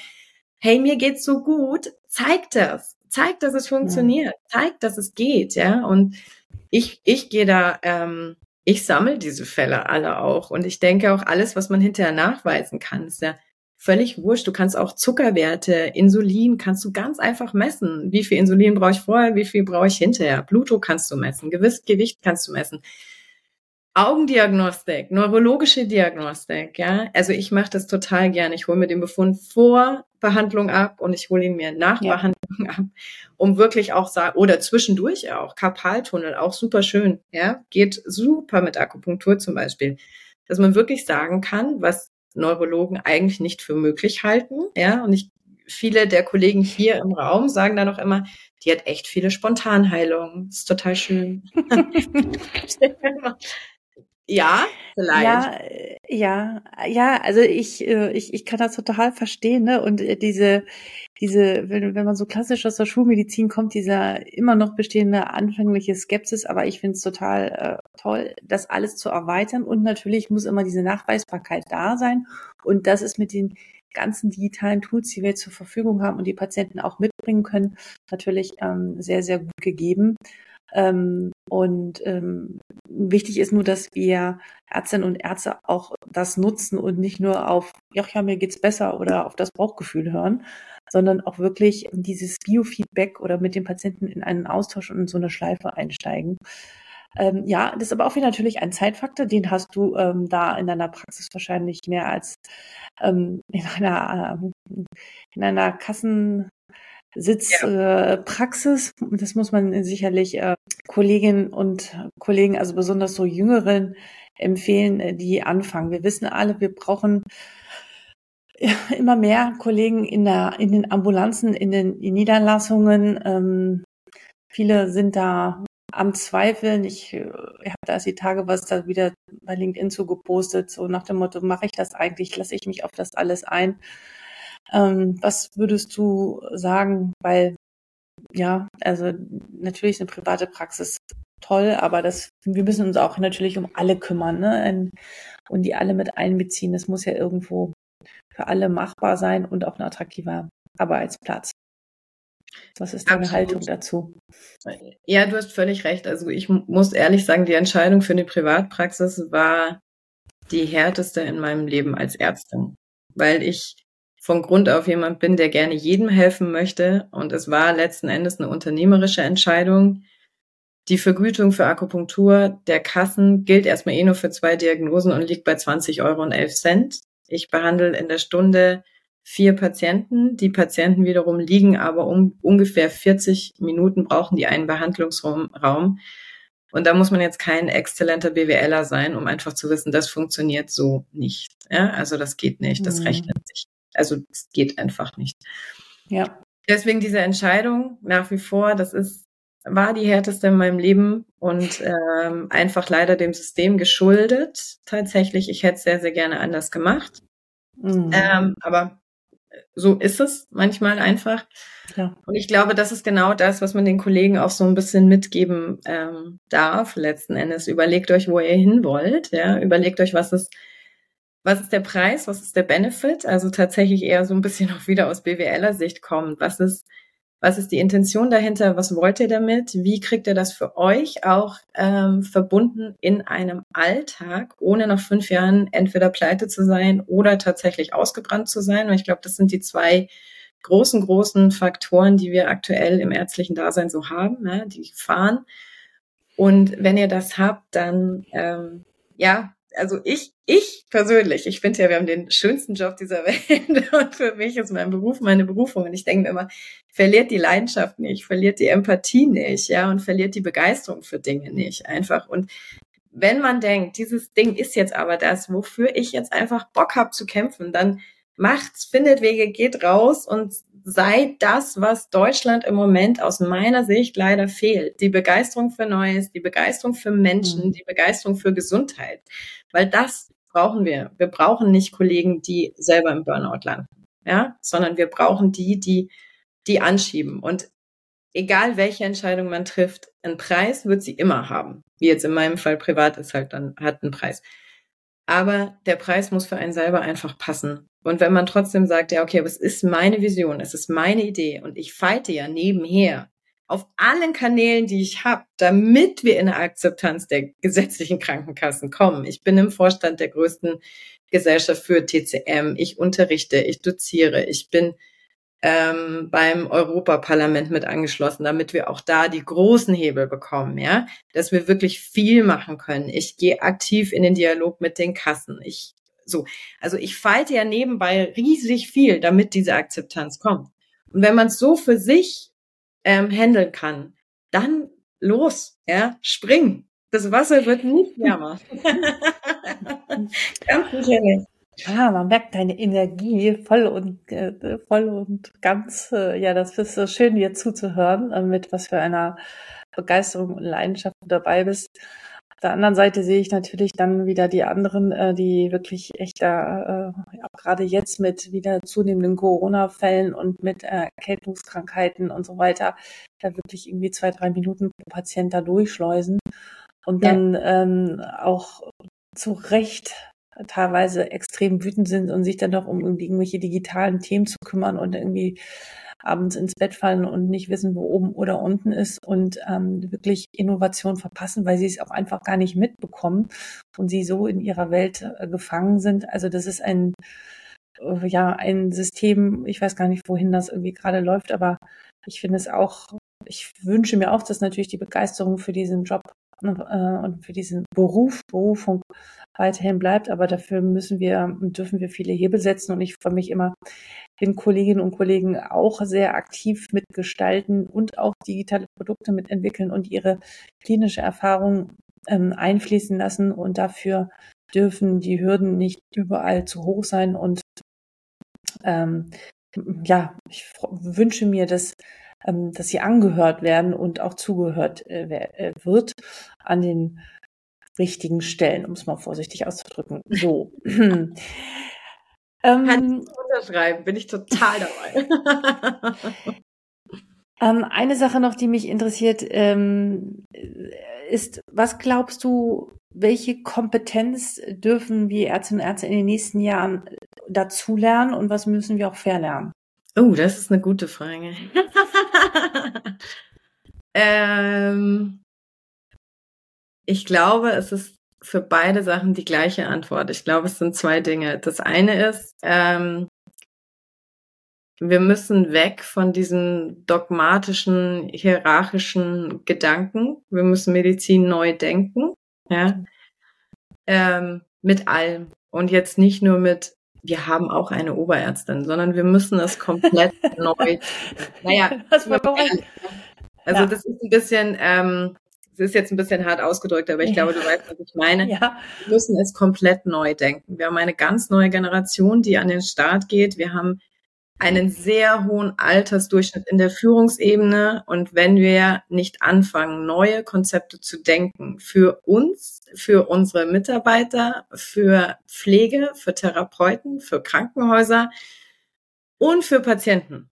hey, mir geht's so gut, zeig das, zeig, dass es funktioniert, mhm. zeig, dass es geht, ja, und ich, ich gehe da ähm, ich sammle diese Fälle alle auch. Und ich denke auch alles, was man hinterher nachweisen kann, ist ja völlig wurscht. Du kannst auch Zuckerwerte, Insulin kannst du ganz einfach messen. Wie viel Insulin brauche ich vorher, wie viel brauche ich hinterher? Blutdruck kannst du messen, Gewicht, Gewicht kannst du messen. Augendiagnostik, neurologische Diagnostik, ja. Also ich mache das total gerne. Ich hole mir den Befund vor Behandlung ab und ich hole ihn mir nach ja. Behandlung ab, um wirklich auch sagen, oder zwischendurch auch, Karpaltunnel, auch super schön, ja. Geht super mit Akupunktur zum Beispiel. Dass man wirklich sagen kann, was Neurologen eigentlich nicht für möglich halten, ja. Und ich, viele der Kollegen hier im Raum sagen dann auch immer, die hat echt viele Spontanheilungen. Ist total schön. *laughs* Ja, vielleicht. Ja, äh, ja, ja, also ich, äh, ich, ich kann das total verstehen, ne? Und äh, diese, diese, wenn, wenn man so klassisch aus der Schulmedizin kommt, dieser immer noch bestehende anfängliche Skepsis, aber ich finde es total äh, toll, das alles zu erweitern und natürlich muss immer diese Nachweisbarkeit da sein. Und das ist mit den ganzen digitalen Tools, die wir zur Verfügung haben und die Patienten auch mitbringen können, natürlich ähm, sehr, sehr gut gegeben. Ähm, und ähm, wichtig ist nur, dass wir Ärztinnen und Ärzte auch das nutzen und nicht nur auf, ja, ja, mir geht's besser oder auf das Bauchgefühl hören, sondern auch wirklich dieses Biofeedback oder mit dem Patienten in einen Austausch und in so eine Schleife einsteigen. Ähm, ja, das ist aber auch wieder natürlich ein Zeitfaktor, den hast du ähm, da in deiner Praxis wahrscheinlich mehr als ähm, in einer äh, in einer Kassen Sitzpraxis. Ja. Äh, das muss man sicherlich äh, Kolleginnen und Kollegen, also besonders so Jüngeren, empfehlen, äh, die anfangen. Wir wissen alle, wir brauchen immer mehr Kollegen in, der, in den Ambulanzen, in den in Niederlassungen. Ähm, viele sind da am Zweifeln. Ich, ich habe da die Tage was da wieder bei LinkedIn zu gepostet, so nach dem Motto, mache ich das eigentlich, lasse ich mich auf das alles ein? Ähm, was würdest du sagen? Weil, ja, also natürlich ist eine private Praxis toll, aber das, wir müssen uns auch natürlich um alle kümmern, ne? Und die alle mit einbeziehen. Das muss ja irgendwo für alle machbar sein und auch ein attraktiver Arbeitsplatz. Was ist deine Absolut. Haltung dazu? Ja, du hast völlig recht. Also ich muss ehrlich sagen, die Entscheidung für eine Privatpraxis war die härteste in meinem Leben als Ärztin, weil ich von Grund auf jemand bin, der gerne jedem helfen möchte. Und es war letzten Endes eine unternehmerische Entscheidung. Die Vergütung für Akupunktur der Kassen gilt erstmal eh nur für zwei Diagnosen und liegt bei 20 Euro und 11 Cent. Ich behandle in der Stunde vier Patienten. Die Patienten wiederum liegen aber um ungefähr 40 Minuten, brauchen die einen Behandlungsraum. Und da muss man jetzt kein exzellenter BWLer sein, um einfach zu wissen, das funktioniert so nicht. Ja, also das geht nicht, das mhm. rechnet sich. Also es geht einfach nicht. Ja. Deswegen diese Entscheidung nach wie vor, das ist, war die härteste in meinem Leben und ähm, einfach leider dem System geschuldet. Tatsächlich, ich hätte es sehr, sehr gerne anders gemacht. Mhm. Ähm, aber so ist es manchmal einfach. Ja. Und ich glaube, das ist genau das, was man den Kollegen auch so ein bisschen mitgeben ähm, darf. Letzten Endes überlegt euch, wo ihr hin wollt. Ja, überlegt euch, was ist, was ist der Preis, was ist der Benefit. Also tatsächlich eher so ein bisschen auch wieder aus BWLer Sicht kommen. Was ist was ist die Intention dahinter? Was wollt ihr damit? Wie kriegt ihr das für euch auch ähm, verbunden in einem Alltag, ohne nach fünf Jahren entweder pleite zu sein oder tatsächlich ausgebrannt zu sein? Und ich glaube, das sind die zwei großen, großen Faktoren, die wir aktuell im ärztlichen Dasein so haben, ne? die fahren. Und wenn ihr das habt, dann ähm, ja, also ich, ich persönlich, ich finde ja, wir haben den schönsten Job dieser *laughs* Welt und für mich ist mein Beruf meine Berufung und ich denke mir immer, verliert die Leidenschaft nicht, verliert die Empathie nicht, ja, und verliert die Begeisterung für Dinge nicht einfach und wenn man denkt, dieses Ding ist jetzt aber das, wofür ich jetzt einfach Bock habe zu kämpfen, dann macht's, findet Wege, geht raus und sei das, was Deutschland im Moment aus meiner Sicht leider fehlt. Die Begeisterung für Neues, die Begeisterung für Menschen, mhm. die Begeisterung für Gesundheit. Weil das brauchen wir. Wir brauchen nicht Kollegen, die selber im Burnout landen, ja, sondern wir brauchen die, die, die anschieben. Und egal welche Entscheidung man trifft, einen Preis wird sie immer haben. Wie jetzt in meinem Fall privat ist halt dann, hat einen Preis. Aber der Preis muss für einen selber einfach passen. Und wenn man trotzdem sagt, ja, okay, aber es ist meine Vision, es ist meine Idee und ich fighte ja nebenher auf allen Kanälen, die ich habe, damit wir in eine Akzeptanz der gesetzlichen Krankenkassen kommen. Ich bin im Vorstand der größten Gesellschaft für TCM. Ich unterrichte, ich doziere, ich bin ähm, beim Europaparlament mit angeschlossen, damit wir auch da die großen Hebel bekommen, ja, dass wir wirklich viel machen können. Ich gehe aktiv in den Dialog mit den Kassen. Ich so, also ich falte ja nebenbei riesig viel, damit diese Akzeptanz kommt. Und wenn man es so für sich ähm, handeln kann, dann los, ja, spring. Das Wasser wird nicht wärmer. *laughs* Ganz sicher nicht. Ah, man merkt deine Energie voll und äh, voll und ganz. Äh, ja, das ist so schön, dir zuzuhören, äh, mit was für einer Begeisterung und Leidenschaft du dabei bist der anderen Seite sehe ich natürlich dann wieder die anderen, äh, die wirklich echt da, äh, gerade jetzt mit wieder zunehmenden Corona-Fällen und mit äh, Erkältungskrankheiten und so weiter, da wirklich irgendwie zwei, drei Minuten pro Patient da durchschleusen und dann ja. ähm, auch zu Recht teilweise extrem wütend sind und sich dann noch um irgendwelche digitalen Themen zu kümmern und irgendwie abends ins Bett fallen und nicht wissen, wo oben oder unten ist und ähm, wirklich Innovation verpassen, weil sie es auch einfach gar nicht mitbekommen und sie so in ihrer Welt äh, gefangen sind. Also das ist ein äh, ja ein System. Ich weiß gar nicht, wohin das irgendwie gerade läuft, aber ich finde es auch. Ich wünsche mir auch, dass natürlich die Begeisterung für diesen Job äh, und für diesen Beruf, Berufung weiterhin bleibt. Aber dafür müssen wir und dürfen wir viele Hebel setzen. Und ich freue mich immer, den Kolleginnen und Kollegen auch sehr aktiv mitgestalten und auch digitale Produkte mitentwickeln und ihre klinische Erfahrung ähm, einfließen lassen. Und dafür dürfen die Hürden nicht überall zu hoch sein. Und ähm, ja, ich wünsche mir, dass ähm, dass sie angehört werden und auch zugehört äh, äh wird an den richtigen Stellen, um es mal vorsichtig auszudrücken. So. *clears throat* ähm, Kann ich unterschreiben, bin ich total dabei. *laughs* ähm, eine Sache noch, die mich interessiert, ähm, ist, was glaubst du, welche Kompetenz dürfen wir Ärztinnen und Ärzte in den nächsten Jahren dazulernen und was müssen wir auch verlernen? Oh, das ist eine gute Frage. *laughs* ähm, ich glaube, es ist für beide Sachen die gleiche Antwort. Ich glaube, es sind zwei Dinge. Das eine ist, ähm, wir müssen weg von diesen dogmatischen, hierarchischen Gedanken. Wir müssen Medizin neu denken, ja, ähm, mit allem und jetzt nicht nur mit wir haben auch eine Oberärztin, sondern wir müssen es komplett *laughs* neu. Naja, das war also ja. das ist ein bisschen, ähm, das ist jetzt ein bisschen hart ausgedrückt, aber ich ja. glaube, du weißt, was ich meine. Ja. Wir müssen es komplett neu denken. Wir haben eine ganz neue Generation, die an den Start geht. Wir haben einen sehr hohen Altersdurchschnitt in der Führungsebene. Und wenn wir nicht anfangen, neue Konzepte zu denken für uns, für unsere Mitarbeiter, für Pflege, für Therapeuten, für Krankenhäuser und für Patienten,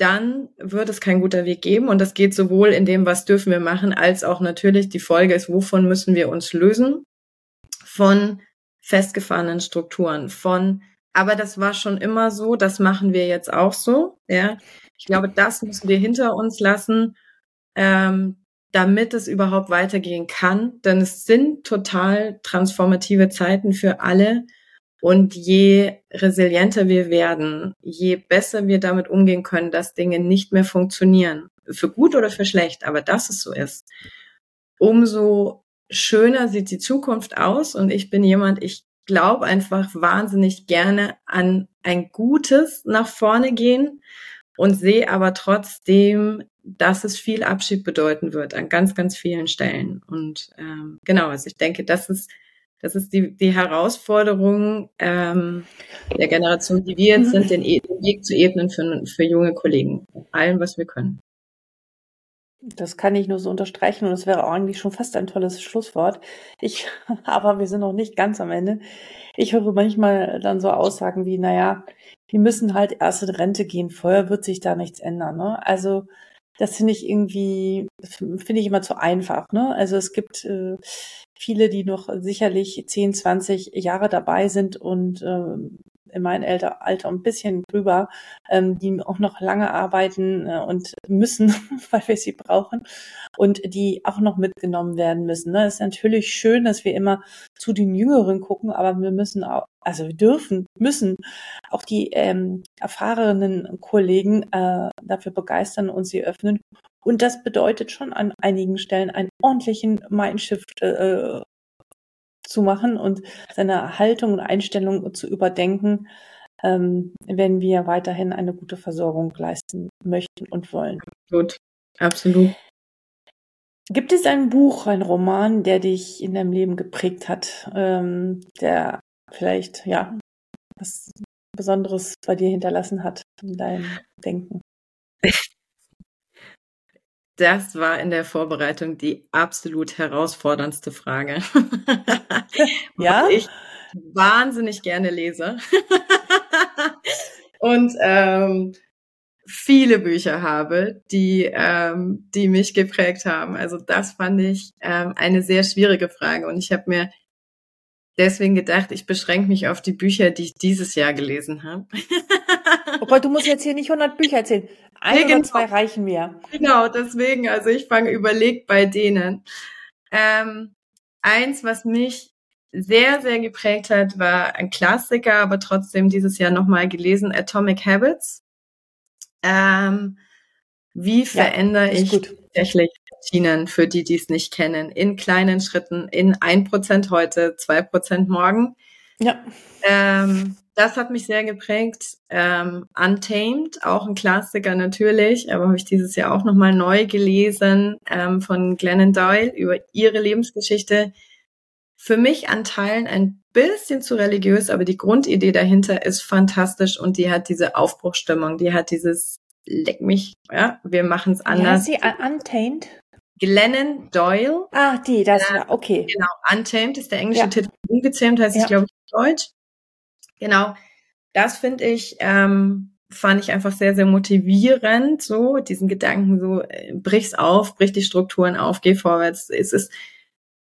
dann wird es kein guter Weg geben. Und das geht sowohl in dem, was dürfen wir machen, als auch natürlich die Folge ist, wovon müssen wir uns lösen? Von festgefahrenen Strukturen, von, aber das war schon immer so, das machen wir jetzt auch so. Ja, ich glaube, das müssen wir hinter uns lassen, ähm, damit es überhaupt weitergehen kann. Denn es sind total transformative Zeiten für alle. Und je resilienter wir werden, je besser wir damit umgehen können, dass Dinge nicht mehr funktionieren, für gut oder für schlecht, aber dass es so ist, umso schöner sieht die Zukunft aus. Und ich bin jemand, ich glaube einfach wahnsinnig gerne an ein gutes nach vorne gehen und sehe aber trotzdem, dass es viel Abschied bedeuten wird an ganz, ganz vielen Stellen. Und ähm, genau, also ich denke, das ist das ist die, die Herausforderung ähm, der Generation, die wir jetzt mhm. sind, den, e-, den Weg zu ebnen für, für junge Kollegen. Allem, was wir können. Das kann ich nur so unterstreichen und es wäre eigentlich schon fast ein tolles Schlusswort. Ich, *laughs* aber wir sind noch nicht ganz am Ende. Ich höre manchmal dann so Aussagen wie, naja, die müssen halt erst in Rente gehen, vorher wird sich da nichts ändern. Ne? Also das finde ich irgendwie, finde ich immer zu einfach. Ne? Also es gibt äh, viele, die noch sicherlich 10, 20 Jahre dabei sind und ähm, in meinem Alter, Alter ein bisschen drüber, ähm, die auch noch lange arbeiten äh, und müssen, *laughs* weil wir sie brauchen und die auch noch mitgenommen werden müssen. Ne? Es ist natürlich schön, dass wir immer zu den Jüngeren gucken, aber wir müssen auch, also wir dürfen, müssen auch die ähm, erfahrenen Kollegen äh, dafür begeistern und sie öffnen. Und das bedeutet schon an einigen Stellen einen ordentlichen Mindshift äh, zu machen und seine Haltung und Einstellung zu überdenken, ähm, wenn wir weiterhin eine gute Versorgung leisten möchten und wollen. Absolut, absolut. Gibt es ein Buch, ein Roman, der dich in deinem Leben geprägt hat, ähm, der vielleicht ja was Besonderes bei dir hinterlassen hat in deinem Denken? Das war in der Vorbereitung die absolut herausforderndste Frage. *laughs* ja. ich wahnsinnig gerne lese. *laughs* Und ähm, viele Bücher habe, die, ähm, die mich geprägt haben. Also das fand ich ähm, eine sehr schwierige Frage. Und ich habe mir deswegen gedacht, ich beschränke mich auf die Bücher, die ich dieses Jahr gelesen habe. *laughs* Oh du musst jetzt hier nicht 100 Bücher erzählen. Ein nee, oder genau. zwei reichen mir. Genau, deswegen, also ich fange überlegt bei denen. Ähm, eins, was mich sehr, sehr geprägt hat, war ein Klassiker, aber trotzdem dieses Jahr nochmal gelesen, Atomic Habits. Ähm, wie verändere ja, ich gut. tatsächlich Routinen für die, die es nicht kennen, in kleinen Schritten, in ein Prozent heute, zwei Prozent morgen? Ja. Ähm, das hat mich sehr geprägt. Ähm, Untamed, auch ein Klassiker natürlich, aber habe ich dieses Jahr auch nochmal neu gelesen ähm, von Glennon Doyle über ihre Lebensgeschichte. Für mich an Teilen ein bisschen zu religiös, aber die Grundidee dahinter ist fantastisch und die hat diese Aufbruchstimmung, die hat dieses Leck mich, ja, wir machen es anders. Ja, sie Untamed? Glennon Doyle. Ah, die, das war, okay. Genau, Untamed ist der englische ja. Titel. Ungezähmt heißt ja. es, glaube ich, Deutsch. Genau, das finde ich, ähm, fand ich einfach sehr, sehr motivierend, so diesen Gedanken, so äh, brich's auf, brich die Strukturen auf, geh vorwärts. Es ist,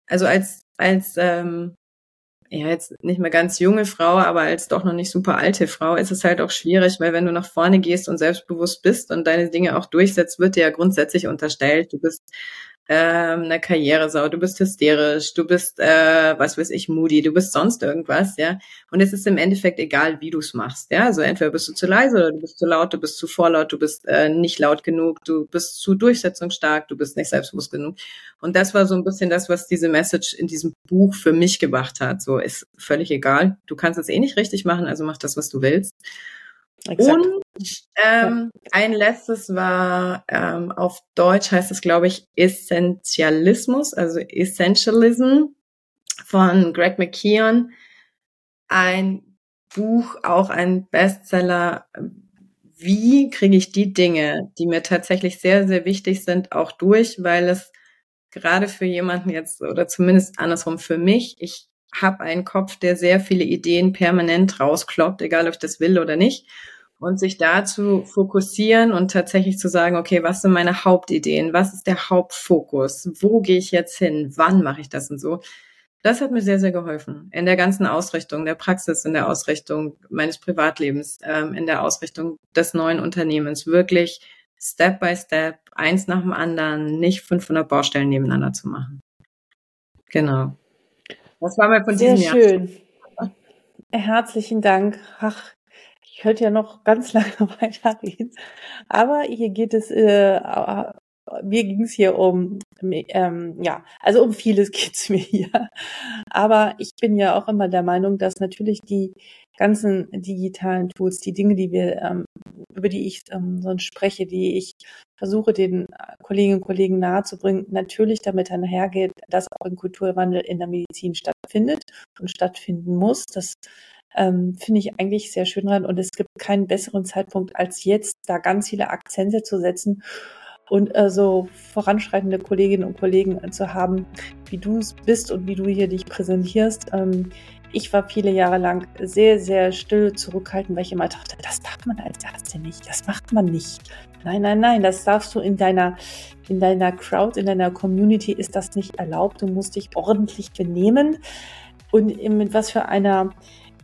also als, als ähm, ja, jetzt nicht mehr ganz junge Frau, aber als doch noch nicht super alte Frau ist es halt auch schwierig, weil wenn du nach vorne gehst und selbstbewusst bist und deine Dinge auch durchsetzt, wird dir ja grundsätzlich unterstellt, du bist ähm, eine Karrieresau, du bist hysterisch, du bist, äh, was weiß ich, moody, du bist sonst irgendwas, ja. Und es ist im Endeffekt egal, wie du es machst, ja. Also entweder bist du zu leise oder du bist zu laut, du bist zu vorlaut, du bist äh, nicht laut genug, du bist zu durchsetzungsstark, du bist nicht selbstbewusst genug. Und das war so ein bisschen das, was diese Message in diesem Buch für mich gebracht hat. So ist völlig egal. Du kannst es eh nicht richtig machen, also mach das, was du willst. Exakt. Und ähm, ein letztes war ähm, auf Deutsch heißt es, glaube ich, Essentialismus, also Essentialism von Greg McKeon. Ein Buch, auch ein Bestseller. Wie kriege ich die Dinge, die mir tatsächlich sehr, sehr wichtig sind, auch durch, weil es gerade für jemanden jetzt oder zumindest andersrum für mich, ich habe einen Kopf, der sehr viele Ideen permanent rauskloppt, egal ob ich das will oder nicht. Und sich dazu fokussieren und tatsächlich zu sagen, okay, was sind meine Hauptideen? Was ist der Hauptfokus? Wo gehe ich jetzt hin? Wann mache ich das und so? Das hat mir sehr, sehr geholfen. In der ganzen Ausrichtung der Praxis, in der Ausrichtung meines Privatlebens, ähm, in der Ausrichtung des neuen Unternehmens. Wirklich Step by Step, eins nach dem anderen, nicht 500 Baustellen nebeneinander zu machen. Genau. Das war mal von Sehr diesem Jahr. schön. Herzlichen Dank. Ach, ich könnte ja noch ganz *laughs* lange weiterreden. Aber hier geht es, äh, mir ging es hier um, ähm, ja, also um vieles *laughs* geht es mir hier. Aber ich bin ja auch immer der Meinung, dass natürlich die ganzen digitalen Tools, die Dinge, die wir, ähm, über die ich ähm, sonst spreche, die ich versuche, den Kolleginnen und Kollegen nahezubringen, natürlich damit einhergeht, dass auch ein Kulturwandel in der Medizin stattfindet und stattfinden muss. Das ähm, finde ich eigentlich sehr schön dran. Und es gibt keinen besseren Zeitpunkt als jetzt, da ganz viele Akzente zu setzen und äh, so voranschreitende Kolleginnen und Kollegen zu haben, wie du es bist und wie du hier dich präsentierst. Ähm, ich war viele Jahre lang sehr, sehr still zurückhaltend, weil ich immer dachte, das darf man als Ärztin nicht, das macht man nicht. Nein, nein, nein, das darfst du in deiner, in deiner Crowd, in deiner Community ist das nicht erlaubt. Du musst dich ordentlich benehmen. Und mit was für einer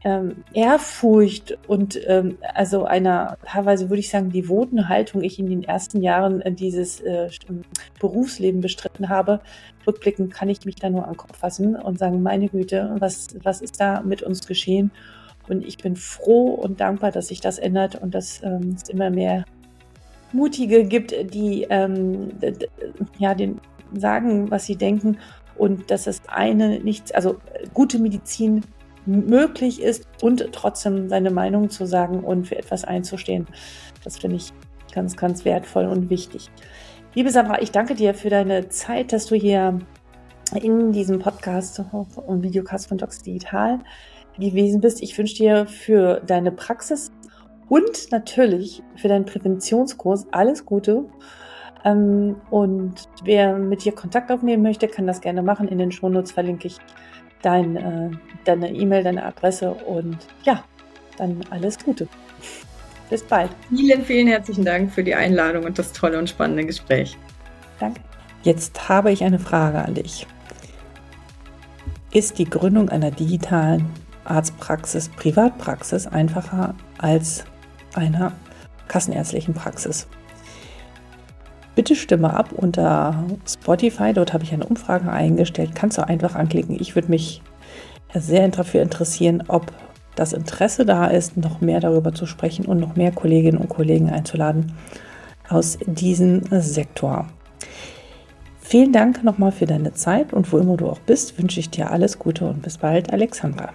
ähm, Ehrfurcht und ähm, also einer teilweise würde ich sagen devoten Haltung ich in den ersten Jahren äh, dieses äh, Berufsleben bestritten habe. Rückblickend kann ich mich da nur an Kopf fassen und sagen, meine Güte, was, was ist da mit uns geschehen? Und ich bin froh und dankbar, dass sich das ändert und dass ähm, es immer mehr Mutige gibt, die ähm, ja den sagen, was sie denken und dass es eine nichts, also gute Medizin möglich ist und trotzdem seine Meinung zu sagen und für etwas einzustehen. Das finde ich ganz, ganz wertvoll und wichtig. Liebe Sandra, ich danke dir für deine Zeit, dass du hier in diesem Podcast und Videocast von Docs Digital gewesen bist. Ich wünsche dir für deine Praxis und natürlich für deinen Präventionskurs alles Gute. Ähm, und wer mit dir Kontakt aufnehmen möchte, kann das gerne machen. In den Shownotes verlinke ich dein, äh, deine E-Mail, deine Adresse und ja, dann alles Gute. Bis bald. Vielen, vielen herzlichen Dank für die Einladung und das tolle und spannende Gespräch. Danke. Jetzt habe ich eine Frage an dich. Ist die Gründung einer digitalen Arztpraxis, Privatpraxis einfacher als einer kassenärztlichen Praxis? Bitte stimme ab unter Spotify. Dort habe ich eine Umfrage eingestellt. Kannst du einfach anklicken. Ich würde mich sehr dafür interessieren, ob das Interesse da ist, noch mehr darüber zu sprechen und noch mehr Kolleginnen und Kollegen einzuladen aus diesem Sektor. Vielen Dank nochmal für deine Zeit und wo immer du auch bist, wünsche ich dir alles Gute und bis bald, Alexandra.